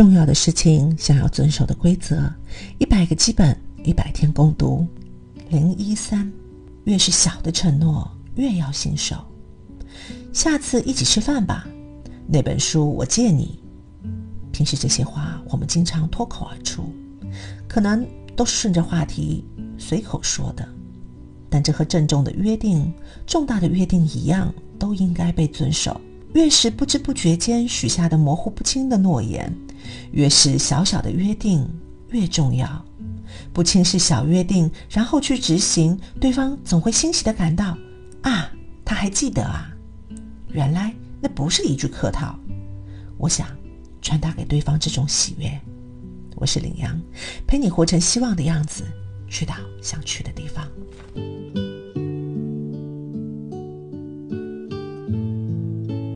重要的事情，想要遵守的规则，一百个基本，一百天共读。零一三，越是小的承诺，越要信守。下次一起吃饭吧，那本书我借你。平时这些话我们经常脱口而出，可能都是顺着话题随口说的，但这和郑重的约定、重大的约定一样，都应该被遵守。越是不知不觉间许下的模糊不清的诺言，越是小小的约定越重要。不轻视小约定，然后去执行，对方总会欣喜的感到：啊，他还记得啊！原来那不是一句客套。我想传达给对方这种喜悦。我是领羊，陪你活成希望的样子，去到想去的地方。